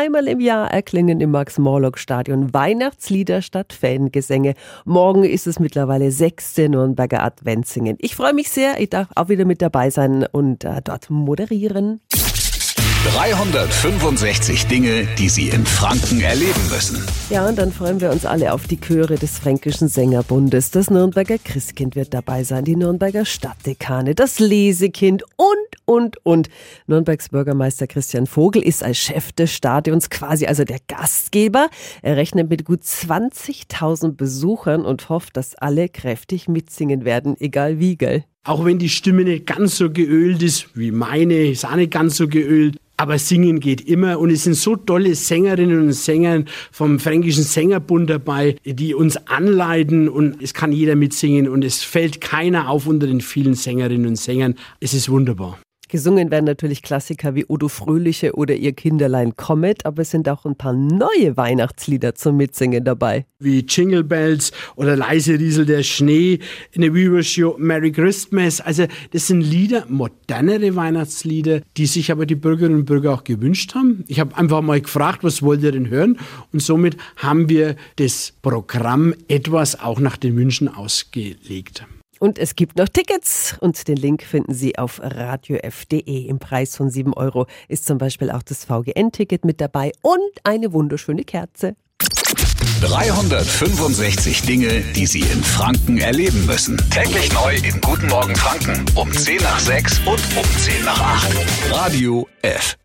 Einmal im Jahr erklingen im Max-Morlock-Stadion Weihnachtslieder statt Fangesänge. Morgen ist es mittlerweile sechste Nürnberger Adventssingen. Ich freue mich sehr, ich darf auch wieder mit dabei sein und äh, dort moderieren. 365 Dinge, die Sie in Franken erleben müssen. Ja, und dann freuen wir uns alle auf die Chöre des Fränkischen Sängerbundes. Das Nürnberger Christkind wird dabei sein, die Nürnberger Stadtdekane, das Lesekind und, und, und. Nürnbergs Bürgermeister Christian Vogel ist als Chef des Stadions quasi also der Gastgeber. Er rechnet mit gut 20.000 Besuchern und hofft, dass alle kräftig mitsingen werden, egal wie, gell? Auch wenn die Stimme nicht ganz so geölt ist wie meine, ist auch nicht ganz so geölt. Aber singen geht immer und es sind so tolle Sängerinnen und Sänger vom Fränkischen Sängerbund dabei, die uns anleiten und es kann jeder mitsingen und es fällt keiner auf unter den vielen Sängerinnen und Sängern. Es ist wunderbar. Gesungen werden natürlich Klassiker wie Odo Fröhliche oder Ihr Kinderlein Comet, aber es sind auch ein paar neue Weihnachtslieder zum Mitsingen dabei. Wie Jingle Bells oder Leise Riesel der Schnee, in der We Wish Merry Christmas. Also das sind Lieder, modernere Weihnachtslieder, die sich aber die Bürgerinnen und Bürger auch gewünscht haben. Ich habe einfach mal gefragt, was wollt ihr denn hören? Und somit haben wir das Programm etwas auch nach den Wünschen ausgelegt. Und es gibt noch Tickets und den Link finden Sie auf radiof.de. Im Preis von 7 Euro ist zum Beispiel auch das VGN-Ticket mit dabei und eine wunderschöne Kerze. 365 Dinge, die Sie in Franken erleben müssen. Täglich neu in Guten Morgen Franken um 10 nach 6 und um 10 nach 8. Radio F.